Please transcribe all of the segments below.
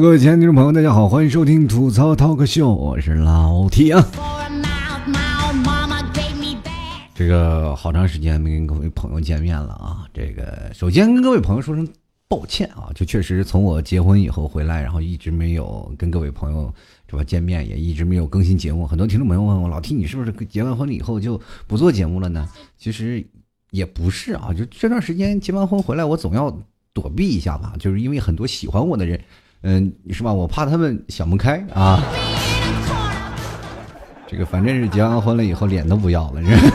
各位亲爱的听众朋友，大家好，欢迎收听吐槽 Talk 秀，我是老 T 啊。这个好长时间没跟各位朋友见面了啊。这个首先跟各位朋友说声抱歉啊，就确实从我结婚以后回来，然后一直没有跟各位朋友这吧见面，也一直没有更新节目。很多听众朋友问我，老 T 你是不是结完婚了以后就不做节目了呢？其实也不是啊，就这段时间结完婚回来，我总要躲避一下吧，就是因为很多喜欢我的人。嗯，是吧？我怕他们想不开啊。这个反正是结完婚了以后脸都不要了，是。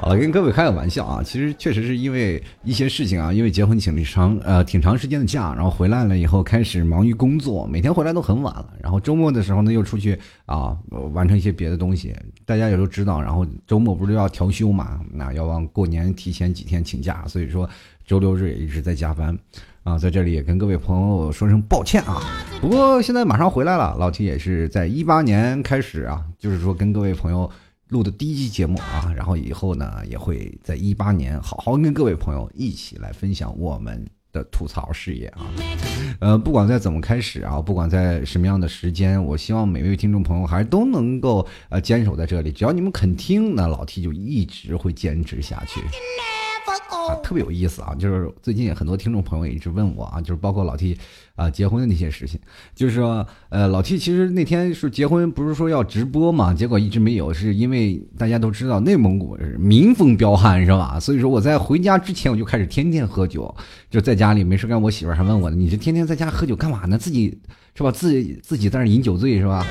好了，跟各位开个玩笑啊。其实确实是因为一些事情啊，因为结婚请了长呃挺长时间的假，然后回来了以后开始忙于工作，每天回来都很晚了。然后周末的时候呢，又出去啊完成一些别的东西。大家也都知道，然后周末不是要调休嘛？那要往过年提前几天请假，所以说。周六日也一直在加班，啊，在这里也跟各位朋友说声抱歉啊。不过现在马上回来了，老 T 也是在一八年开始啊，就是说跟各位朋友录的第一期节目啊，然后以后呢也会在一八年好好跟各位朋友一起来分享我们的吐槽事业啊。呃，不管在怎么开始啊，不管在什么样的时间，我希望每位听众朋友还是都能够呃坚守在这里，只要你们肯听，那老 T 就一直会坚持下去。啊，特别有意思啊！就是最近很多听众朋友也一直问我啊，就是包括老 T 啊结婚的那些事情，就是说，呃，老 T 其实那天是结婚，不是说要直播嘛，结果一直没有，是因为大家都知道内蒙古是民风彪悍，是吧？所以说我在回家之前我就开始天天喝酒，就在家里没事干，我媳妇还问我呢，你这天天在家喝酒干嘛呢？自己是吧？自己自己在那饮酒醉是吧？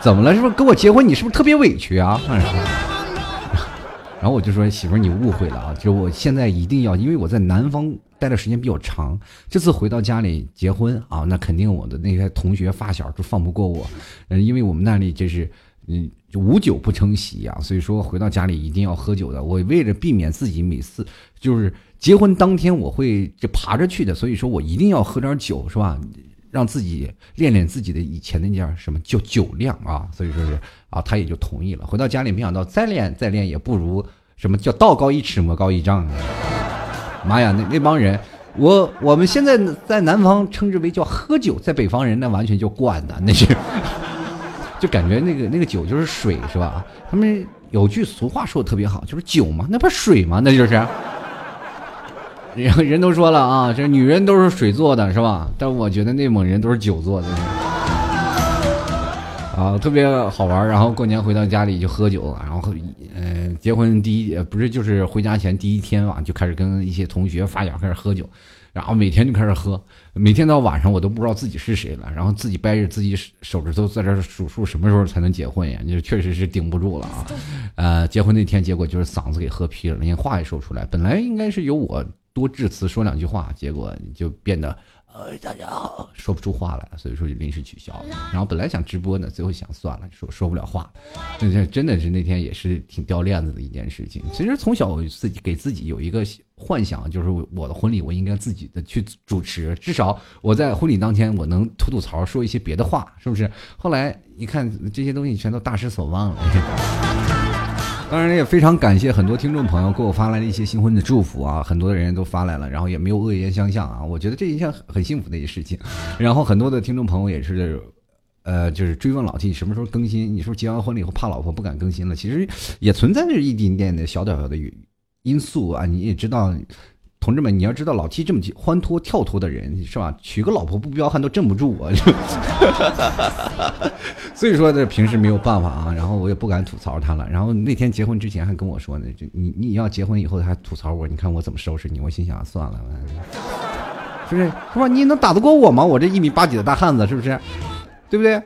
怎么了？是不是跟我结婚？你是不是特别委屈啊？然后我就说媳妇儿你误会了啊，就我现在一定要，因为我在南方待的时间比较长，这次回到家里结婚啊，那肯定我的那些同学发小都放不过我，嗯，因为我们那里就是嗯无酒不成席啊，所以说回到家里一定要喝酒的。我为了避免自己每次就是结婚当天我会就爬着去的，所以说我一定要喝点酒，是吧？让自己练练自己的以前那叫什么叫酒量啊，所以说是啊，他也就同意了。回到家里，没想到再练再练也不如什么叫道高一尺，魔高一丈。妈呀，那那帮人，我我们现在在南方称之为叫喝酒，在北方人那完全就灌的，那是就感觉那个那个酒就是水是吧？他们有句俗话说的特别好，就是酒嘛，那不是水吗？那就是。人 人都说了啊，这女人都是水做的，是吧？但我觉得内蒙人都是酒做的，啊，特别好玩。然后过年回到家里就喝酒，然后，嗯，结婚第一不是就是回家前第一天吧，就开始跟一些同学发小开始喝酒，然后每天就开始喝，每天到晚上我都不知道自己是谁了，然后自己掰着自己手指头在这数数什么时候才能结婚呀？就确实是顶不住了啊。呃，结婚那天结果就是嗓子给喝劈了，连话也说不出来。本来应该是由我。多致辞说两句话，结果就变得呃大家好说不出话来，所以说就临时取消了。然后本来想直播呢，最后想算了，说说不了话。那这真的是那天也是挺掉链子的一件事情。其实从小自己给自己有一个幻想，就是我的婚礼我应该自己的去主持，至少我在婚礼当天我能吐吐槽，说一些别的话，是不是？后来一看这些东西全都大失所望了。当然也非常感谢很多听众朋友给我发来了一些新婚的祝福啊，很多的人都发来了，然后也没有恶言相向啊，我觉得这一项很幸福的一事情。然后很多的听众朋友也是，呃，就是追问老 T 什么时候更新？你说结完婚了以后怕老婆不敢更新了？其实也存在着一点点的小点小的因素啊，你也知道。同志们，你要知道老 T 这么欢脱跳脱的人是吧？娶个老婆不彪悍都镇不住我，所以说这平时没有办法啊。然后我也不敢吐槽他了。然后那天结婚之前还跟我说呢，就你你要结婚以后还吐槽我，你看我怎么收拾你？我心想算了，是不是？是吧？你能打得过我吗？我这一米八几的大汉子，是不是？对不对？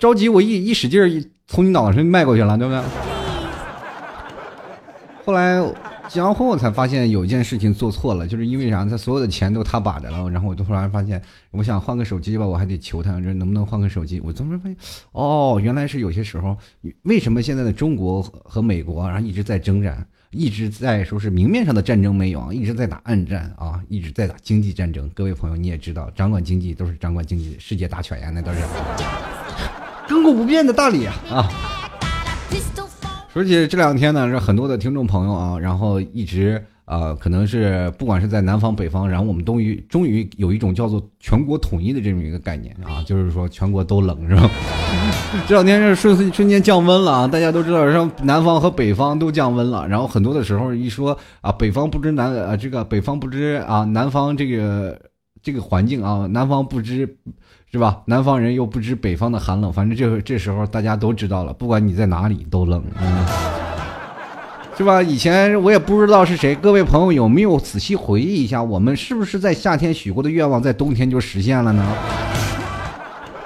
着急我一一使劲一从你脑袋上迈过去了，对不对？后来。结完婚我才发现有一件事情做错了，就是因为啥？他所有的钱都他把着了，然后我就突然发现，我想换个手机吧，我还得求他，这能不能换个手机？我突然发现，哦，原来是有些时候，为什么现在的中国和美国然后一直在征战，一直在说是明面上的战争没有啊，一直在打暗战啊，一直在打经济战争。各位朋友你也知道，掌管经济都是掌管经济，世界大权呀，那都是 亘古不变的道理啊！而且这两天呢，是很多的听众朋友啊，然后一直啊，可能是不管是在南方北方，然后我们终于终于有一种叫做全国统一的这么一个概念啊，就是说全国都冷是吧？这两天是瞬瞬间降温了啊，大家都知道，让南方和北方都降温了，然后很多的时候一说啊，北方不知南啊这个北方不知啊南方这个这个环境啊，南方不知是吧？南方人又不知北方的寒冷，反正这这时候大家都知道了，不管你在哪里都冷。嗯是吧？以前我也不知道是谁，各位朋友有没有仔细回忆一下，我们是不是在夏天许过的愿望，在冬天就实现了呢？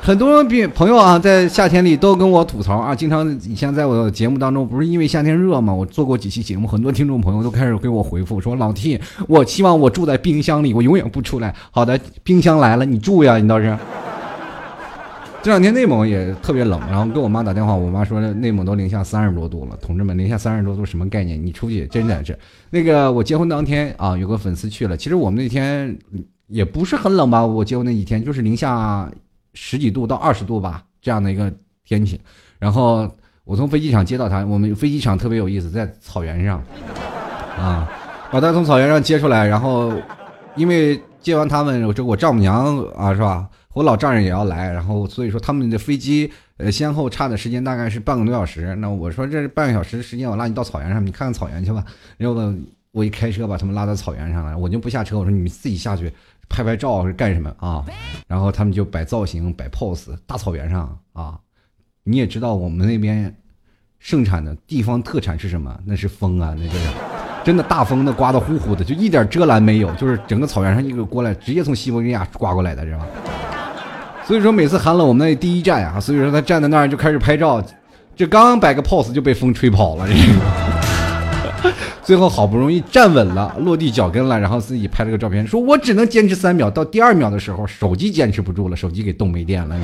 很多朋友啊，在夏天里都跟我吐槽啊，经常以前在我节目当中，不是因为夏天热嘛，我做过几期节目，很多听众朋友都开始给我回复说：“老 T，我希望我住在冰箱里，我永远不出来。”好的，冰箱来了，你住呀，你倒是。这两天内蒙也特别冷，然后跟我妈打电话，我妈说内蒙都零下三十多度了。同志们，零下三十多度什么概念？你出去真的是那个我结婚当天啊，有个粉丝去了。其实我们那天也不是很冷吧？我结婚那几天就是零下十几度到二十度吧这样的一个天气。然后我从飞机场接到他，我们飞机场特别有意思，在草原上啊，把他从草原上接出来，然后因为接完他们，这我丈母娘啊是吧？我老丈人也要来，然后所以说他们的飞机呃先后差的时间大概是半个多小时。那我说这半个小时时间，我拉你到草原上，你看看草原去吧。然后我一开车把他们拉到草原上了，我就不下车，我说你们自己下去拍拍照是干什么啊？然后他们就摆造型摆 pose，大草原上啊，你也知道我们那边盛产的地方特产是什么？那是风啊，那就是真的大风，的刮得呼呼的，就一点遮拦没有，就是整个草原上一个过来，直接从西伯利亚刮过来的，是吧？所以说每次寒冷，我们那第一站啊，所以说他站在那儿就开始拍照，这刚摆个 pose 就被风吹跑了，最后好不容易站稳了，落地脚跟了，然后自己拍了个照片，说我只能坚持三秒，到第二秒的时候，手机坚持不住了，手机给冻没电了。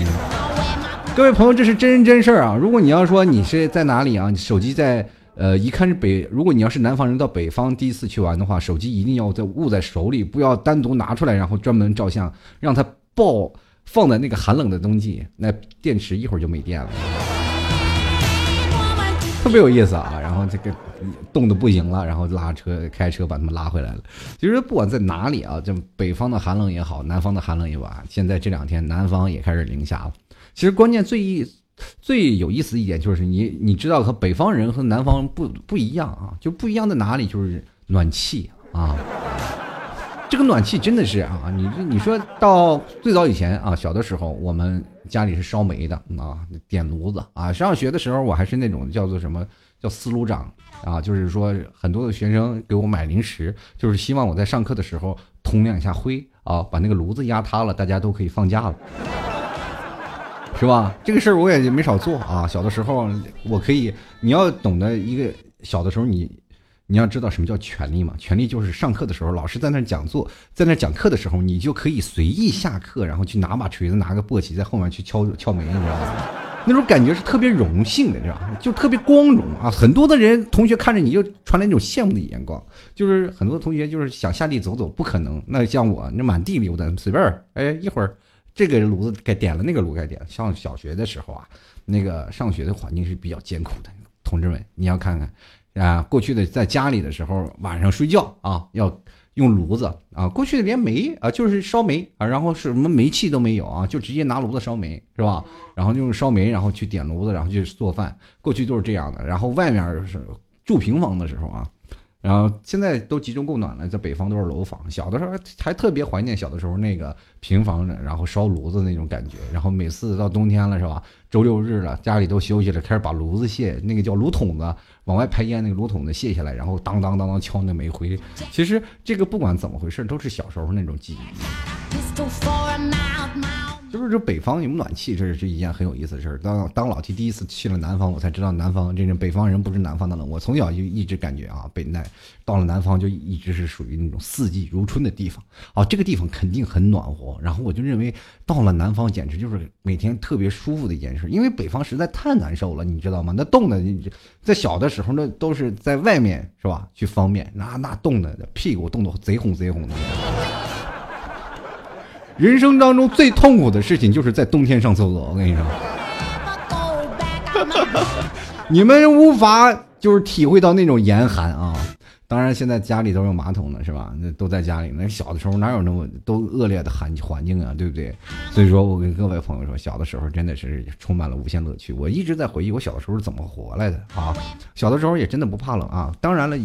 各位朋友，这是真人真事儿啊！如果你要说你是在哪里啊，你手机在呃，一看是北，如果你要是南方人到北方第一次去玩的话，手机一定要在握在手里，不要单独拿出来，然后专门照相，让它爆。放在那个寒冷的冬季，那电池一会儿就没电了，特别有意思啊！然后这个冻得不行了，然后拉车开车把他们拉回来了。其实不管在哪里啊，这北方的寒冷也好，南方的寒冷也罢，现在这两天南方也开始零下了。其实关键最意最有意思一点就是你你知道和北方人和南方不不一样啊，就不一样在哪里？就是暖气啊。这个暖气真的是啊，你你说到最早以前啊，小的时候我们家里是烧煤的啊，点炉子啊。上学的时候我还是那种叫做什么叫司炉长啊，就是说很多的学生给我买零食，就是希望我在上课的时候通两下灰啊，把那个炉子压塌了，大家都可以放假了，是吧？这个事儿我也没少做啊。小的时候我可以，你要懂得一个小的时候你。你要知道什么叫权利嘛？权利就是上课的时候，老师在那讲座，在那讲课的时候，你就可以随意下课，然后去拿把锤子，拿个簸箕在后面去敲敲门，你知道吗？那种感觉是特别荣幸的，你知道吧？就特别光荣啊！很多的人同学看着你就传来那种羡慕的眼光，就是很多同学就是想下地走走，不可能。那像我，那满地溜达，随便儿，哎，一会儿这个炉子该点了，那个炉该点。上小学的时候啊，那个上学的环境是比较艰苦的，同志们，你要看看。啊，过去的在家里的时候，晚上睡觉啊，要用炉子啊。过去的连煤啊，就是烧煤啊，然后什么煤气都没有啊，就直接拿炉子烧煤，是吧？然后用烧煤，然后去点炉子，然后去做饭。过去都是这样的。然后外面是住平房的时候啊。然后现在都集中供暖了，在北方都是楼房。小的时候还特别怀念小的时候那个平房，然后烧炉子那种感觉。然后每次到冬天了是吧？周六日了，家里都休息了，开始把炉子卸，那个叫炉筒子，往外排烟那个炉筒子卸下来，然后当当当当敲那煤灰。其实这个不管怎么回事，都是小时候那种记忆。就是这北方有暖气，这是一件很有意思的事儿。当当老 T 第一次去了南方，我才知道南方这种北方人不是南方的冷。我从小就一直感觉啊，北南到了南方就一直是属于那种四季如春的地方啊。这个地方肯定很暖和。然后我就认为到了南方简直就是每天特别舒服的一件事，因为北方实在太难受了，你知道吗？那冻的，在小的时候那都是在外面是吧？去方便，那那冻的屁股冻得贼红贼红的。人生当中最痛苦的事情就是在冬天上厕所。我跟你说，你们无法就是体会到那种严寒啊。当然现在家里都有马桶了，是吧？那都在家里。那小的时候哪有那么都恶劣的环环境啊，对不对？所以说我跟各位朋友说，小的时候真的是充满了无限乐趣。我一直在回忆我小的时候是怎么活来的啊！小的时候也真的不怕冷啊。当然了，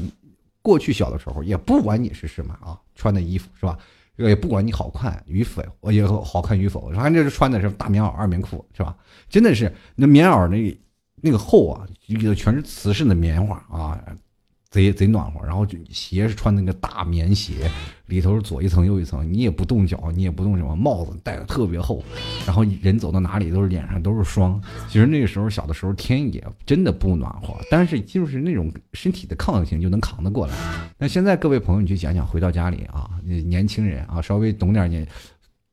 过去小的时候也不管你是什么啊，穿的衣服是吧？也不管你好看与否，我也好看与否，反正就是穿的是大棉袄、二棉裤，是吧？真的是那棉袄那那个厚啊，里头全是瓷实的棉花啊。贼贼暖和，然后就鞋是穿那个大棉鞋，里头是左一层右一层，你也不动脚，你也不动什么，帽子戴的特别厚，然后人走到哪里都是脸上都是霜。其实那个时候小的时候天也真的不暖和，但是就是那种身体的抗性就能扛得过来。那现在各位朋友，你去想想，回到家里啊，年轻人啊，稍微懂点年。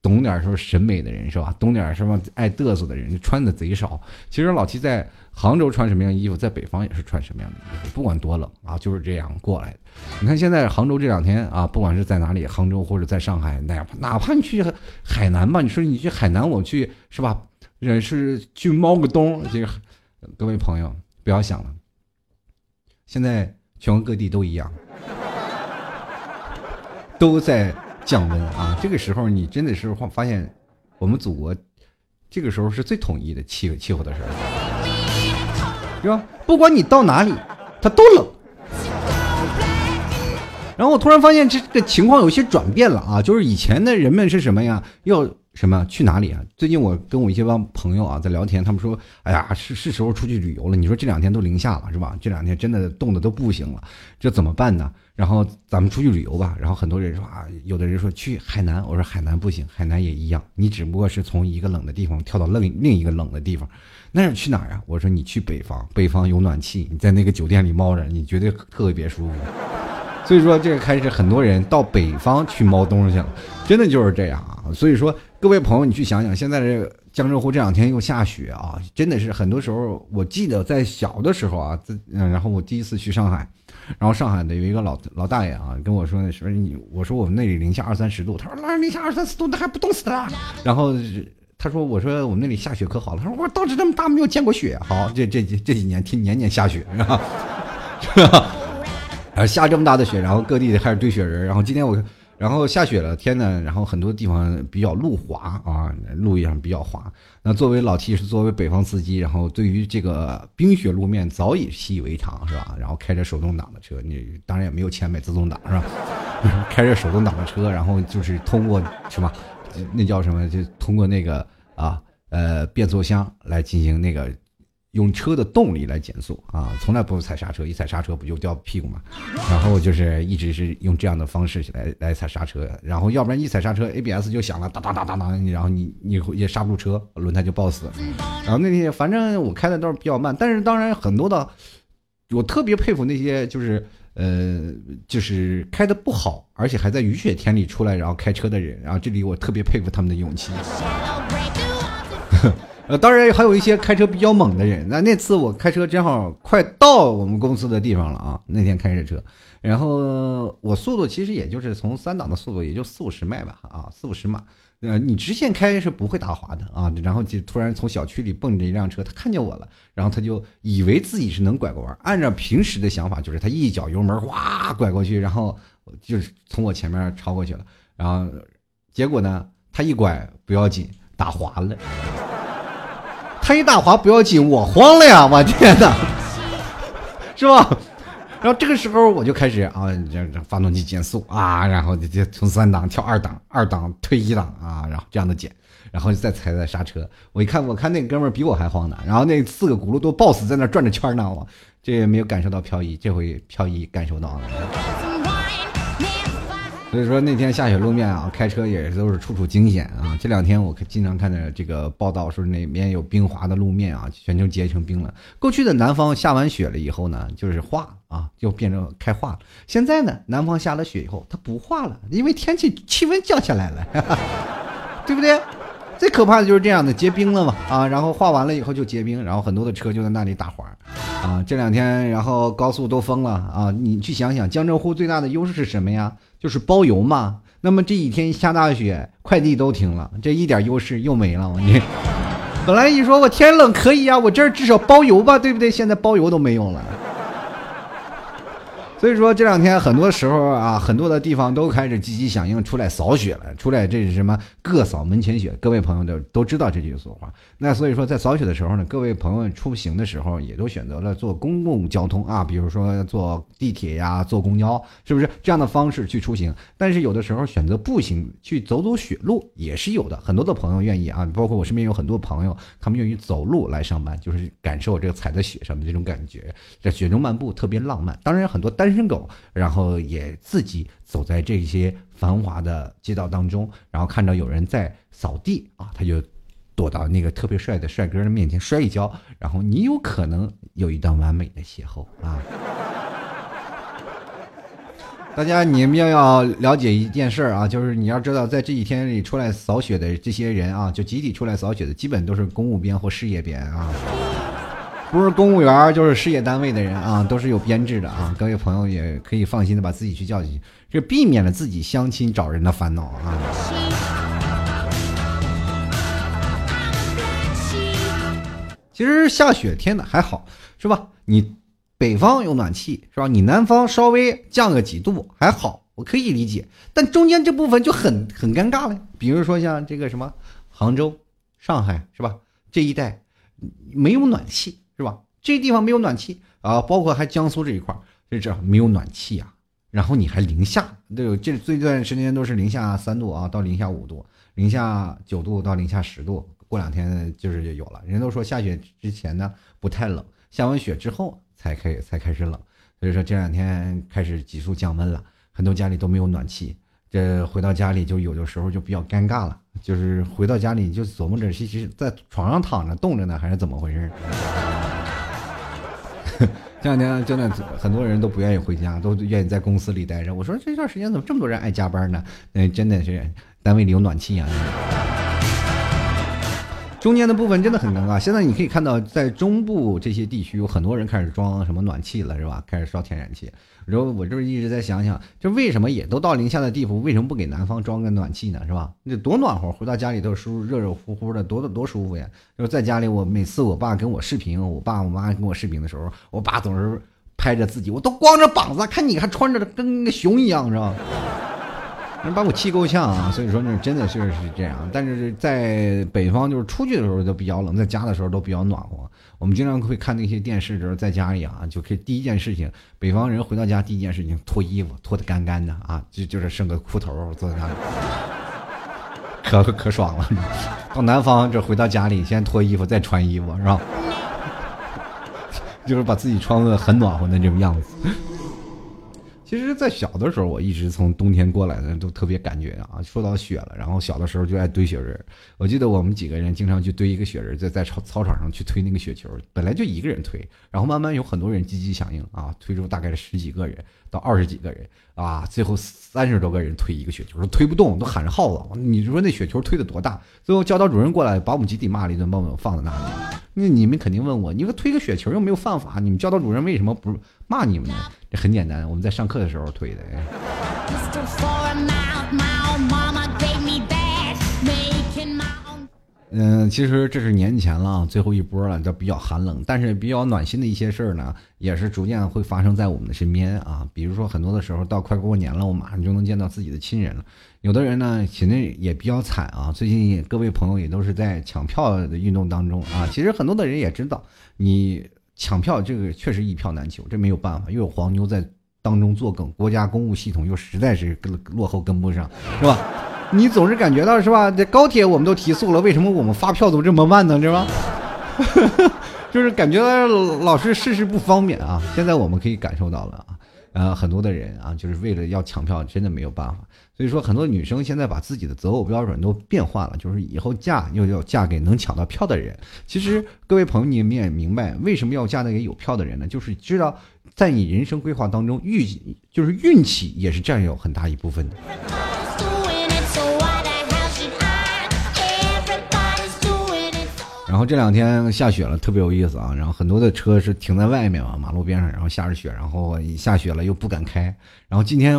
懂点说审美的人是吧？懂点什么爱嘚瑟的人，穿的贼少。其实老七在杭州穿什么样衣服，在北方也是穿什么样的衣服，不管多冷啊，就是这样过来的。你看现在杭州这两天啊，不管是在哪里，杭州或者在上海，哪哪怕你去海南吧，你说你去海南，我去是吧？人是去猫个冬，这个各位朋友不要想了，现在全国各地都一样，都在。降温啊！这个时候你真的是发现，我们祖国这个时候是最统一的气气候的时候，是吧？不管你到哪里，它都冷。然后我突然发现这个情况有些转变了啊！就是以前的人们是什么呀？要。什么去哪里啊？最近我跟我一些帮朋友啊在聊天，他们说：“哎呀，是是时候出去旅游了。”你说这两天都零下了，是吧？这两天真的冻得都不行了，这怎么办呢？然后咱们出去旅游吧。然后很多人说啊，有的人说去海南，我说海南不行，海南也一样，你只不过是从一个冷的地方跳到另另一个冷的地方。那是去哪儿啊？我说你去北方，北方有暖气，你在那个酒店里猫着，你绝对特别舒服。所以说，这个开始很多人到北方去猫东西了，真的就是这样啊。所以说。各位朋友，你去想想，现在这江浙沪这两天又下雪啊，真的是很多时候。我记得在小的时候啊，嗯，然后我第一次去上海，然后上海的有一个老老大爷啊，跟我说说你，我说我们那里零下二三十度，他说那零下二三十度那还不冻死他。然后他说我说我们那里下雪可好了，他说我道志这么大没有见过雪。好，这这这几年天年年下雪是吧？是吧？啊，下这么大的雪，然后各地开始堆雪人，然后今天我。然后下雪了，天呢，然后很多地方比较路滑啊，路上比较滑。那作为老 T 是作为北方司机，然后对于这个冰雪路面早已习以为常，是吧？然后开着手动挡的车，你当然也没有钱买自动挡，是吧？开着手动挡的车，然后就是通过什么，那叫什么？就通过那个啊，呃，变速箱来进行那个。用车的动力来减速啊，从来不踩刹车，一踩刹车不就掉屁股吗？然后就是一直是用这样的方式来来踩刹车，然后要不然一踩刹车，ABS 就响了，哒哒哒哒哒，然后你你也刹不住车，轮胎就抱死。然后那天反正我开的都是比较慢，但是当然很多的，我特别佩服那些就是呃就是开的不好，而且还在雨雪天里出来然后开车的人，然后这里我特别佩服他们的勇气。呃，当然还有一些开车比较猛的人。那那次我开车正好快到我们公司的地方了啊，那天开着车，然后我速度其实也就是从三档的速度，也就四五十迈吧，啊，四五十码。呃，你直线开是不会打滑的啊。然后就突然从小区里蹦着一辆车，他看见我了，然后他就以为自己是能拐个弯。按照平时的想法，就是他一脚油门，哇拐过去，然后就是从我前面超过去了。然后结果呢，他一拐不要紧，打滑了。他一打滑不要紧，我慌了呀！我天哪，是吧？然后这个时候我就开始啊，这这发动机减速啊，然后就就从三档跳二档，二档退一档啊，然后这样的减，然后再踩踩刹车。我一看，我看那哥们儿比我还慌呢，然后那四个轱辘都抱死在那转着圈呢，我这也没有感受到漂移，这回漂移感受到了。所以说那天下雪路面啊，开车也都是处处惊险啊。这两天我经常看到这个报道，说那边有冰滑的路面啊，全都结成冰了。过去的南方下完雪了以后呢，就是化啊，就变成开化了。现在呢，南方下了雪以后，它不化了，因为天气气温降下来了，对不对？最可怕的就是这样的结冰了嘛啊，然后化完了以后就结冰，然后很多的车就在那里打滑啊。这两天然后高速都封了啊，你去想想，江浙沪最大的优势是什么呀？就是包邮嘛，那么这几天下大雪，快递都停了，这一点优势又没了。我跟你 本来你说我天冷可以啊，我这儿至少包邮吧，对不对？现在包邮都没用了。所以说这两天很多时候啊，很多的地方都开始积极响应，出来扫雪了。出来这是什么？各扫门前雪。各位朋友都都知道这句俗话。那所以说，在扫雪的时候呢，各位朋友出行的时候也都选择了坐公共交通啊，比如说坐地铁呀、坐公交，是不是这样的方式去出行？但是有的时候选择步行去走走雪路也是有的。很多的朋友愿意啊，包括我身边有很多朋友，他们愿意走路来上班，就是感受这个踩在雪上的这种感觉，在雪中漫步特别浪漫。当然，很多单单身狗，然后也自己走在这些繁华的街道当中，然后看到有人在扫地啊，他就躲到那个特别帅的帅哥的面前摔一跤，然后你有可能有一段完美的邂逅啊！大家你们要要了解一件事儿啊，就是你要知道，在这几天里出来扫雪的这些人啊，就集体出来扫雪的，基本都是公务编或事业编啊。不是公务员就是事业单位的人啊，都是有编制的啊。各位朋友也可以放心的把自己去叫进去，这避免了自己相亲找人的烦恼啊。其实下雪天的还好是吧？你北方有暖气是吧？你南方稍微降个几度还好，我可以理解。但中间这部分就很很尴尬了，比如说像这个什么杭州、上海是吧？这一带没有暖气。这地方没有暖气啊，包括还江苏这一块，这这没有暖气啊。然后你还零下，对，这这段时间都是零下三度啊，到零下五度，零下九度到零下十度。过两天就是就有了。人都说下雪之前呢不太冷，下完雪之后才开才开始冷。所以说这两天开始急速降温了，很多家里都没有暖气。这回到家里就有的时候就比较尴尬了，就是回到家里就琢磨着，其实在床上躺着冻着呢，还是怎么回事？这两天真的很多人都不愿意回家，都愿意在公司里待着。我说这段时间怎么这么多人爱加班呢？那，真的是单位里有暖气啊。中间的部分真的很尴尬。现在你可以看到，在中部这些地区，有很多人开始装什么暖气了，是吧？开始烧天然气。然后我就是一直在想想，这为什么也都到零下的地步，为什么不给南方装个暖气呢？是吧？那多暖和，回到家里都舒热热乎乎的，多多多舒服呀！就是在家里，我每次我爸跟我视频，我爸我妈跟我视频的时候，我爸总是拍着自己，我都光着膀子，看你还穿着跟个熊一样，是吧？人把我气够呛啊！所以说，那真的是是这样。但是在北方，就是出去的时候都比较冷，在家的时候都比较暖和。我们经常会看那些电视的时候，在家里啊，就可以第一件事情，北方人回到家第一件事情脱衣服，脱得干干的啊，就就是剩个裤头坐在那里，可可爽了。到南方这回到家里，先脱衣服再穿衣服，是吧？就是把自己穿的很暖和的这种样子。其实，在小的时候，我一直从冬天过来的，都特别感觉啊，说到雪了。然后小的时候就爱堆雪人。我记得我们几个人经常去堆一个雪人，在在操操场上去推那个雪球。本来就一个人推，然后慢慢有很多人积极响应啊，推出大概十几个人到二十几个人啊，最后三十多个人推一个雪球，推不动都喊着号子。你说那雪球推的多大？最后教导主任过来把我们集体骂了一顿，把我们放在那里。那你们肯定问我，你说推个雪球又没有犯法，你们教导主任为什么不骂你们呢？这很简单，我们在上课的时候推的。嗯，其实这是年前了，最后一波了，都比较寒冷，但是比较暖心的一些事儿呢，也是逐渐会发生在我们的身边啊。比如说很多的时候，到快过年了，我马上就能见到自己的亲人了。有的人呢，现在也比较惨啊。最近各位朋友也都是在抢票的运动当中啊。其实很多的人也知道，你。抢票这个确实一票难求，这没有办法，又有黄牛在当中作梗，国家公务系统又实在是跟落后跟不上，是吧？你总是感觉到是吧？这高铁我们都提速了，为什么我们发票都这么慢呢？是吧？就是感觉老是事事不方便啊。现在我们可以感受到了啊。呃，很多的人啊，就是为了要抢票，真的没有办法。所以说，很多女生现在把自己的择偶标准都变化了，就是以后嫁又要嫁给能抢到票的人。其实，各位朋友，你们也明白为什么要嫁那个有票的人呢？就是知道，在你人生规划当中，运就是运气也是占有很大一部分的。然后这两天下雪了，特别有意思啊！然后很多的车是停在外面嘛，马路边上，然后下着雪，然后下雪了又不敢开。然后今天，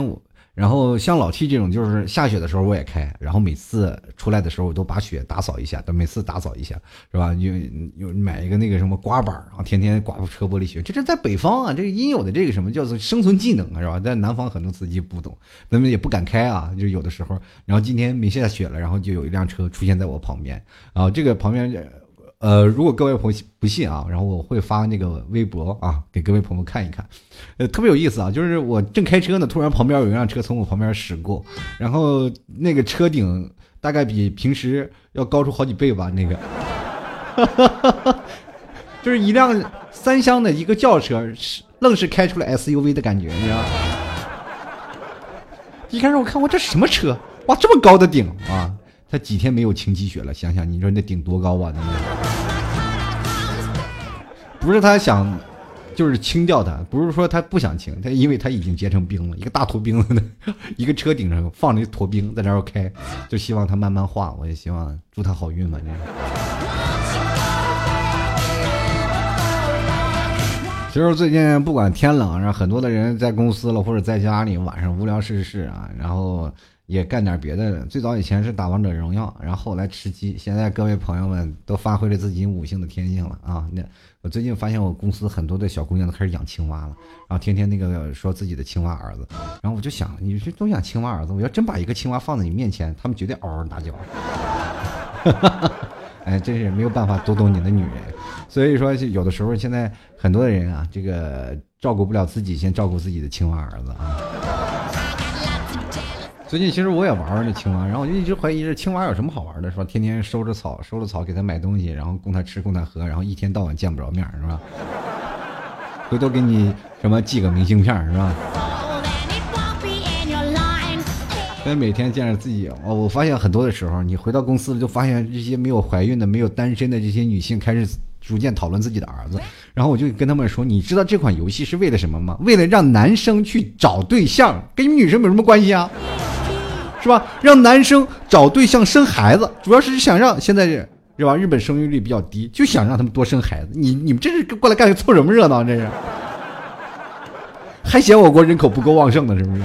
然后像老 T 这种，就是下雪的时候我也开，然后每次出来的时候我都把雪打扫一下，都每次打扫一下，是吧？又又买一个那个什么刮板，然后天天刮车玻璃雪。这是在北方啊，这个应有的这个什么叫做生存技能啊，是吧？在南方很多司机不懂，他们也不敢开啊，就有的时候。然后今天没下雪了，然后就有一辆车出现在我旁边，啊，这个旁边。呃，如果各位朋友不信啊，然后我会发那个微博啊，给各位朋友看一看，呃，特别有意思啊，就是我正开车呢，突然旁边有一辆车从我旁边驶过，然后那个车顶大概比平时要高出好几倍吧，那个，就是一辆三厢的一个轿车，愣是开出了 SUV 的感觉，你知道吗？一开始我看我这什么车？哇，这么高的顶啊！他几天没有晴积雪了，想想你说那顶多高啊？那个不是他想，就是清掉他，不是说他不想清，他因为他已经结成冰了，一个大坨冰了呢，一个车顶上放着一坨冰在那儿开，就希望他慢慢化。我也希望祝他好运吧。这其实最近不管天冷，然后很多的人在公司了或者在家里晚上无聊事事啊，然后。也干点别的。最早以前是打王者荣耀，然后后来吃鸡。现在各位朋友们都发挥了自己五性的天性了啊！那我最近发现我公司很多的小姑娘都开始养青蛙了，然后天天那个说自己的青蛙儿子。然后我就想，你这都养青蛙儿子，我要真把一个青蛙放在你面前，他们绝对嗷嗷大叫。哎，真是没有办法读懂你的女人。所以说，有的时候现在很多的人啊，这个照顾不了自己，先照顾自己的青蛙儿子啊。最近其实我也玩玩那青蛙，然后我就一直怀疑这青蛙有什么好玩的，是吧？天天收着草，收着草给它买东西，然后供它吃，供它喝，然后一天到晚见不着面，是吧？回头给你什么寄个明信片，是吧？所以每天见着自己，哦，我发现很多的时候，你回到公司了，就发现这些没有怀孕的、没有单身的这些女性开始逐渐讨论自己的儿子，然后我就跟他们说：“你知道这款游戏是为了什么吗？为了让男生去找对象，跟女生有什么关系啊？”是吧？让男生找对象生孩子，主要是想让现在是吧？日本生育率比较低，就想让他们多生孩子。你你们这是过来干凑什么热闹？这是，还嫌我国人口不够旺盛呢？是不是？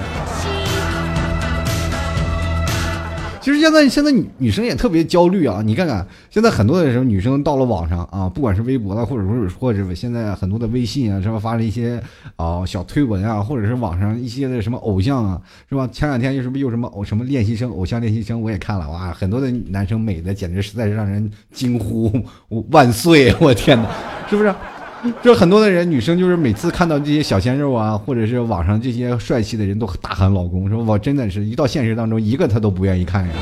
其实现在现在女女生也特别焦虑啊！你看看，现在很多的时候，女生到了网上啊，不管是微博啊，或者说或者现在很多的微信啊，是吧？发了一些啊小推文啊，或者是网上一些的什么偶像啊，是吧？前两天又是不是又什么偶什么练习生，偶像练习生，我也看了哇，很多的男生美的简直实在是让人惊呼万岁！我天哪，是不是？就很多的人，女生就是每次看到这些小鲜肉啊，或者是网上这些帅气的人都大喊老公，说我真的是一到现实当中，一个他都不愿意看呀，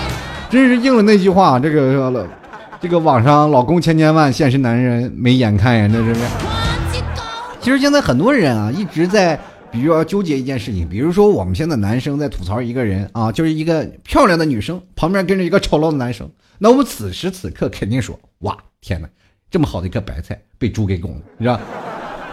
真是应了那句话，这个这个网上老公千千万，现实男人没眼看呀，那这是。其实现在很多人啊，一直在比如要纠结一件事情，比如说我们现在男生在吐槽一个人啊，就是一个漂亮的女生旁边跟着一个丑陋的男生，那我们此时此刻肯定说，哇，天哪！这么好的一颗白菜被猪给拱了，你知道，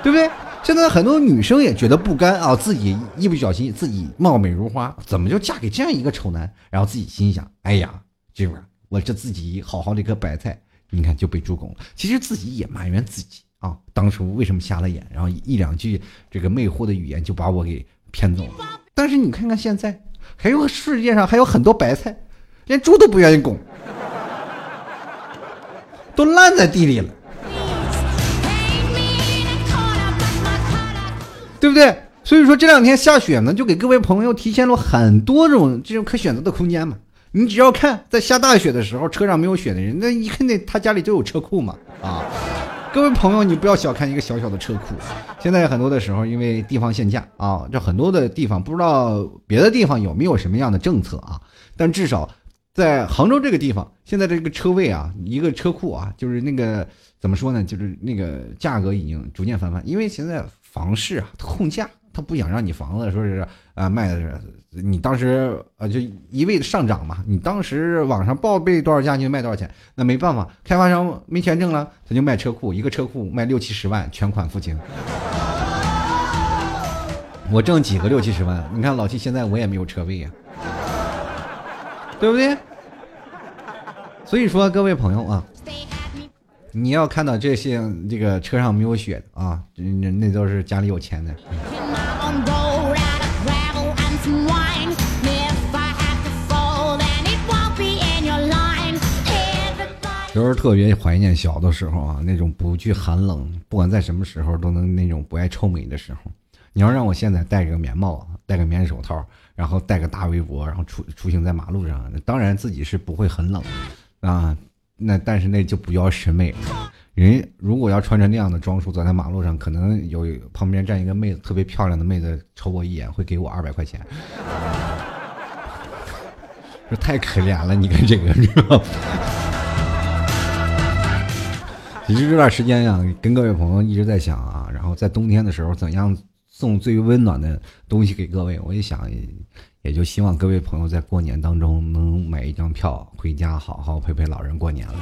对不对？现在很多女生也觉得不甘啊，自己一不小心自己貌美如花，怎么就嫁给这样一个丑男？然后自己心想：哎呀，这玩意儿我这自己好好的一颗白菜，你看就被猪拱了。其实自己也埋怨自己啊，当初为什么瞎了眼？然后一两句这个魅惑的语言就把我给骗走了。但是你看看现在，还有世界上还有很多白菜，连猪都不愿意拱。都烂在地里了，对不对？所以说这两天下雪呢，就给各位朋友提前了很多种这种可选择的空间嘛。你只要看在下大雪的时候，车上没有雪的人，那一看那他家里就有车库嘛啊。各位朋友，你不要小看一个小小的车库。现在很多的时候，因为地方限价啊，这很多的地方不知道别的地方有没有什么样的政策啊，但至少。在杭州这个地方，现在这个车位啊，一个车库啊，就是那个怎么说呢？就是那个价格已经逐渐翻番，因为现在房市啊控价，他不想让你房子说是啊卖的是，你当时啊就一味的上涨嘛，你当时网上报备多少价就卖多少钱，那没办法，开发商没钱挣了，他就卖车库，一个车库卖六七十万，全款付清。我挣几个六七十万？你看老七现在我也没有车位呀。对不对？所以说各位朋友啊，你要看到这些，这个车上没有雪的啊，那那都是家里有钱的。都是特别怀念小的时候啊，那种不惧寒冷，不管在什么时候都能那种不爱臭美的时候。你要让我现在戴个棉帽，戴个棉手套，然后戴个大围脖，然后出出行在马路上，当然自己是不会很冷啊。那但是那就不叫审美。人如果要穿着那样的装束走在马路上，可能有旁边站一个妹子，特别漂亮的妹子瞅我一眼，会给我二百块钱。这太可怜了，你看这个，知道？其实这段时间呀，跟各位朋友一直在想啊，然后在冬天的时候，怎样送最温暖的东西给各位？我也想，也就希望各位朋友在过年当中能买一张票回家，好好陪陪老人过年了。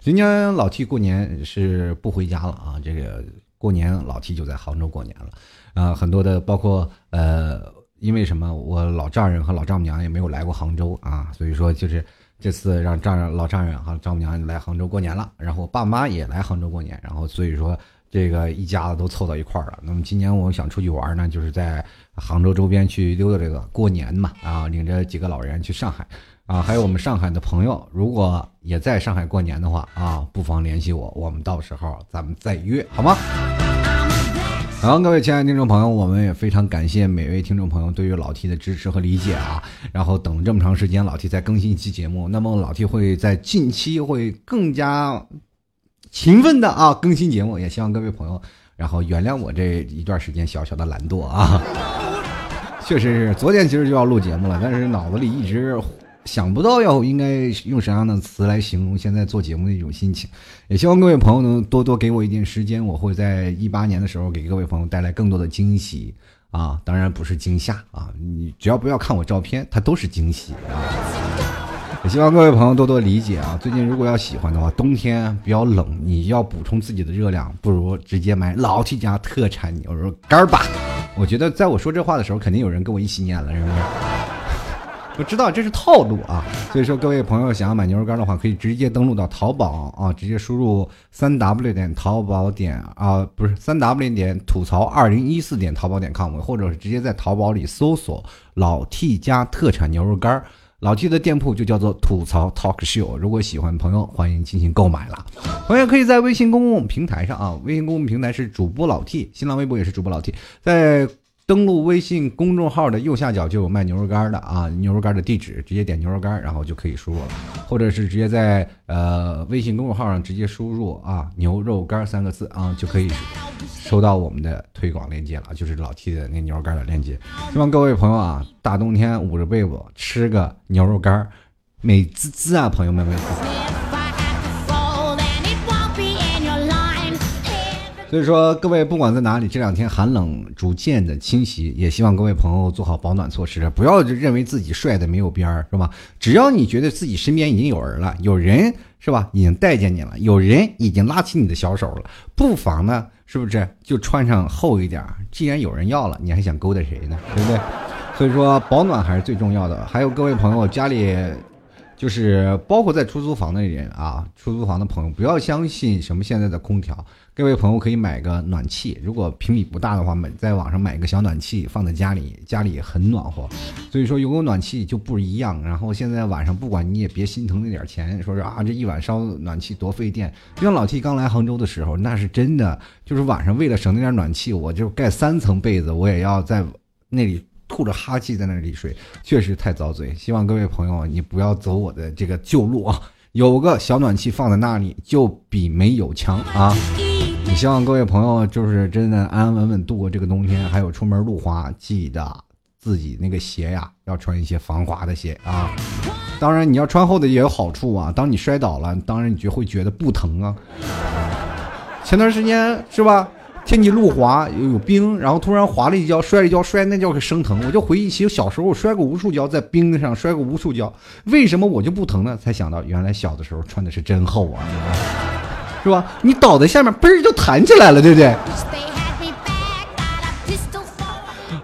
今年老 T 过年是不回家了啊，这个过年老 T 就在杭州过年了啊，很多的包括呃。因为什么？我老丈人和老丈母娘也没有来过杭州啊，所以说就是这次让丈人、老丈人和丈母娘来杭州过年了，然后我爸妈也来杭州过年，然后所以说这个一家子都凑到一块儿了。那么今年我想出去玩呢，就是在杭州周边去溜达这个过年嘛啊，领着几个老人去上海啊，还有我们上海的朋友，如果也在上海过年的话啊，不妨联系我，我们到时候咱们再约好吗？好，各位亲爱的听众朋友，我们也非常感谢每位听众朋友对于老 T 的支持和理解啊。然后等这么长时间，老 T 再更新一期节目，那么老 T 会在近期会更加勤奋的啊更新节目，也希望各位朋友然后原谅我这一段时间小小的懒惰啊。确实是，昨天其实就要录节目了，但是脑子里一直。想不到要应该用什么样的词来形容现在做节目的一种心情，也希望各位朋友能多多给我一点时间，我会在一八年的时候给各位朋友带来更多的惊喜啊，当然不是惊吓啊，你只要不要看我照片，它都是惊喜啊。也希望各位朋友多多理解啊。最近如果要喜欢的话，冬天比较冷，你要补充自己的热量，不如直接买老 T 家特产牛肉干吧。我觉得在我说这话的时候，肯定有人跟我一起念了，是不是？我知道这是套路啊，所以说各位朋友想要买牛肉干的话，可以直接登录到淘宝啊，直接输入三 w 点淘宝点啊，不是三 w 点吐槽二零一四点淘宝点 com，或者是直接在淘宝里搜索老 T 家特产牛肉干儿，老 T 的店铺就叫做吐槽 Talk Show。如果喜欢的朋友，欢迎进行购买了。同样可以在微信公共平台上啊，微信公共平台是主播老 T，新浪微博也是主播老 T，在。登录微信公众号的右下角就有卖牛肉干的啊，牛肉干的地址直接点牛肉干，然后就可以输入了，或者是直接在呃微信公众号上直接输入啊牛肉干三个字啊，就可以收到我们的推广链接了，就是老 T 的那牛肉干的链接。希望各位朋友啊，大冬天捂着被子吃个牛肉干，美滋滋啊，朋友们们。所以说，各位不管在哪里，这两天寒冷逐渐的侵袭，也希望各位朋友做好保暖措施，不要认为自己帅的没有边儿，是吧？只要你觉得自己身边已经有人了，有人是吧，已经待见你了，有人已经拉起你的小手了，不妨呢，是不是就穿上厚一点？既然有人要了，你还想勾搭谁呢？对不对？所以说，保暖还是最重要的。还有各位朋友，家里。就是包括在出租房的人啊，出租房的朋友不要相信什么现在的空调。各位朋友可以买个暖气，如果平米不大的话，买在网上买个小暖气放在家里，家里很暖和。所以说有个暖气就不一样。然后现在晚上不管你也别心疼那点钱，说是啊这一晚烧暖气多费电。就像老 T 刚来杭州的时候，那是真的，就是晚上为了省那点暖气，我就盖三层被子，我也要在那里。吐着哈气在那里睡，确实太遭罪。希望各位朋友，你不要走我的这个旧路啊！有个小暖气放在那里，就比没有强啊！希望各位朋友就是真的安安稳稳度过这个冬天。还有出门路滑，记得自己那个鞋呀，要穿一些防滑的鞋啊！当然，你要穿厚的也有好处啊。当你摔倒了，当然你就会觉得不疼啊。前段时间是吧？天气路滑有冰，然后突然滑了一跤，摔了一跤，摔那叫个生疼。我就回忆起小时候摔过无数跤，在冰上摔过无数跤，为什么我就不疼呢？才想到原来小的时候穿的是真厚啊，是吧？你倒在下面，嘣儿就弹起来了，对不对？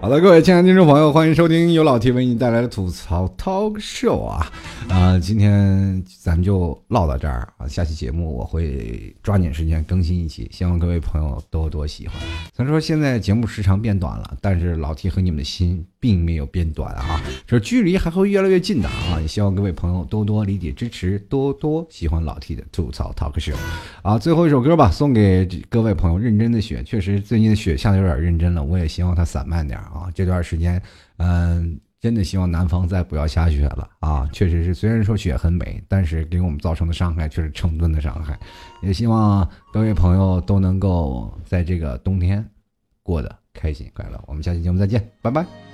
好的，各位亲爱的听众朋友，欢迎收听由老 T 为你带来的吐槽 Talk Show 啊啊！今天咱们就唠到这儿啊，下期节目我会抓紧时间更新一期，希望各位朋友多多喜欢。虽然说现在节目时长变短了，但是老 T 和你们的心。并没有变短啊，这距离还会越来越近的啊！也希望各位朋友多多理解支持，多多喜欢老 T 的吐槽 talk show 啊！最后一首歌吧，送给各位朋友。认真的雪，确实最近的雪下的有点认真了，我也希望它散漫点啊！这段时间，嗯，真的希望南方再不要下雪了啊！确实是，虽然说雪很美，但是给我们造成的伤害却是成吨的伤害。也希望各位朋友都能够在这个冬天过得开心快乐。我们下期节目再见，拜拜。